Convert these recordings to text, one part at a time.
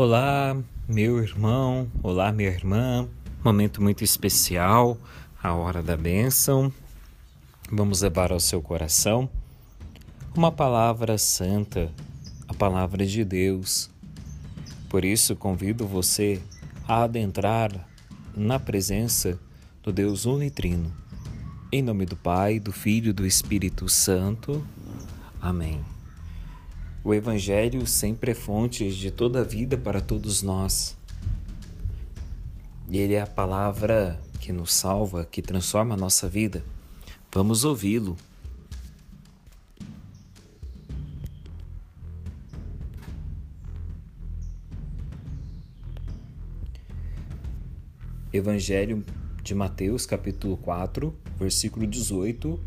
Olá, meu irmão, olá, minha irmã. Momento muito especial, a hora da bênção. Vamos levar ao seu coração uma palavra santa, a palavra de Deus. Por isso, convido você a adentrar na presença do Deus Unitrino. Em nome do Pai, do Filho e do Espírito Santo. Amém. O Evangelho sempre é fonte de toda a vida para todos nós. E ele é a palavra que nos salva, que transforma a nossa vida. Vamos ouvi-lo. Evangelho de Mateus, capítulo 4, versículo 18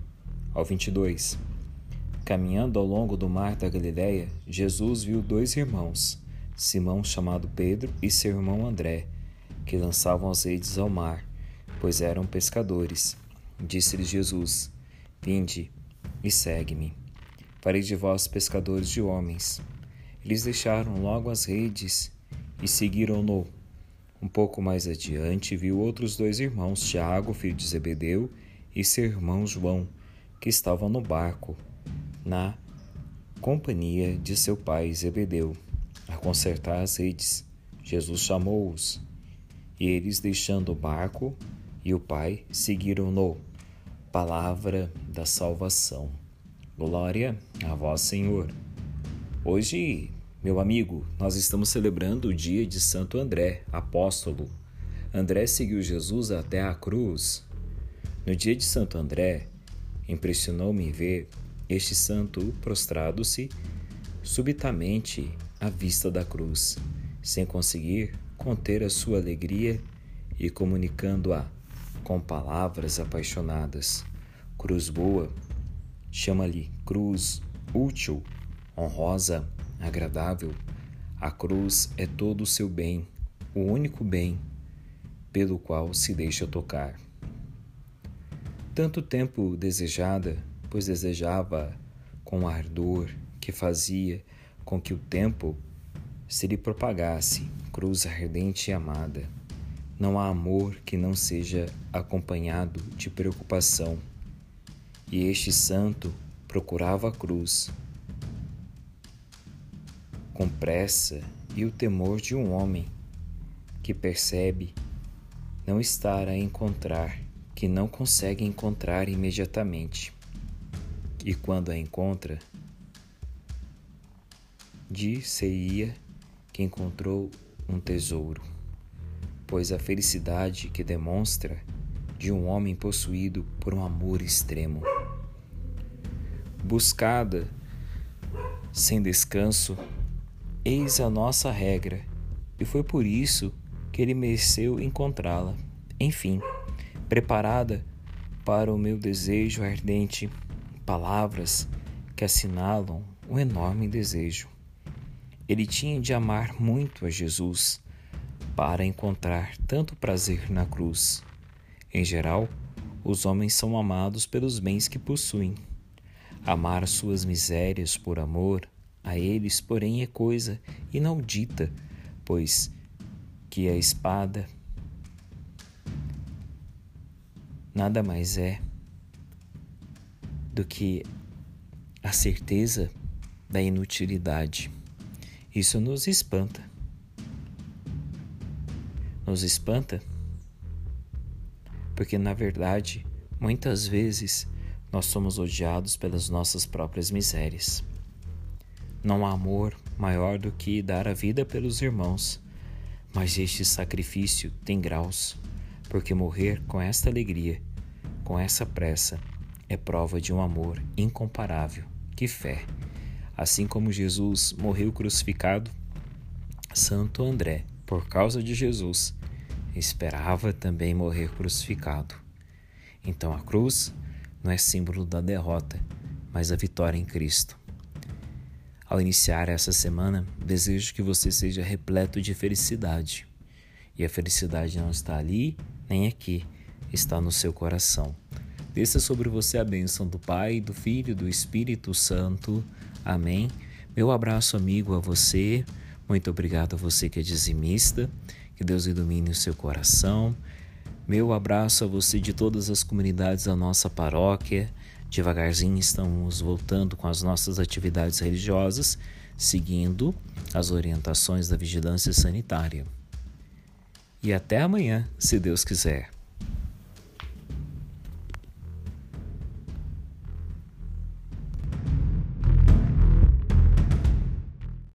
ao 22. Caminhando ao longo do mar da Galiléia, Jesus viu dois irmãos, Simão chamado Pedro e seu irmão André, que lançavam as redes ao mar, pois eram pescadores. Disse-lhes Jesus: Vinde e segue-me. Farei de vós pescadores de homens. Eles deixaram logo as redes e seguiram-no. Um pouco mais adiante, viu outros dois irmãos, Tiago, filho de Zebedeu, e seu irmão João, que estavam no barco na companhia de seu pai Zebedeu, a consertar as redes. Jesus chamou-os, e eles, deixando o barco e o pai, seguiram-no. Palavra da salvação. Glória a vós, Senhor. Hoje, meu amigo, nós estamos celebrando o dia de Santo André, apóstolo. André seguiu Jesus até a cruz. No dia de Santo André, impressionou-me ver este santo prostrado-se subitamente à vista da cruz, sem conseguir conter a sua alegria e comunicando-a com palavras apaixonadas. Cruz boa, chama-lhe cruz útil, honrosa, agradável. A cruz é todo o seu bem, o único bem pelo qual se deixa tocar. Tanto tempo desejada pois desejava com ardor que fazia com que o tempo se lhe propagasse, cruz ardente e amada. Não há amor que não seja acompanhado de preocupação. E este santo procurava a cruz com pressa e o temor de um homem que percebe não estar a encontrar, que não consegue encontrar imediatamente e quando a encontra, dir-se-ia que encontrou um tesouro, pois a felicidade que demonstra de um homem possuído por um amor extremo. Buscada sem descanso, eis a nossa regra, e foi por isso que ele mereceu encontrá-la. Enfim, preparada para o meu desejo ardente palavras que assinalam um enorme desejo. Ele tinha de amar muito a Jesus para encontrar tanto prazer na cruz. Em geral, os homens são amados pelos bens que possuem. Amar suas misérias por amor a eles, porém, é coisa inaudita, pois que a espada nada mais é do que a certeza da inutilidade. Isso nos espanta. Nos espanta porque, na verdade, muitas vezes nós somos odiados pelas nossas próprias misérias. Não há amor maior do que dar a vida pelos irmãos, mas este sacrifício tem graus, porque morrer com esta alegria, com essa pressa, é prova de um amor incomparável. Que fé! Assim como Jesus morreu crucificado, Santo André, por causa de Jesus, esperava também morrer crucificado. Então a cruz não é símbolo da derrota, mas a vitória em Cristo. Ao iniciar essa semana, desejo que você seja repleto de felicidade. E a felicidade não está ali nem aqui, está no seu coração. Desça sobre você a bênção do Pai, do Filho e do Espírito Santo. Amém. Meu abraço amigo a você. Muito obrigado a você que é dizimista. Que Deus ilumine o seu coração. Meu abraço a você de todas as comunidades da nossa paróquia. Devagarzinho estamos voltando com as nossas atividades religiosas, seguindo as orientações da vigilância sanitária. E até amanhã, se Deus quiser.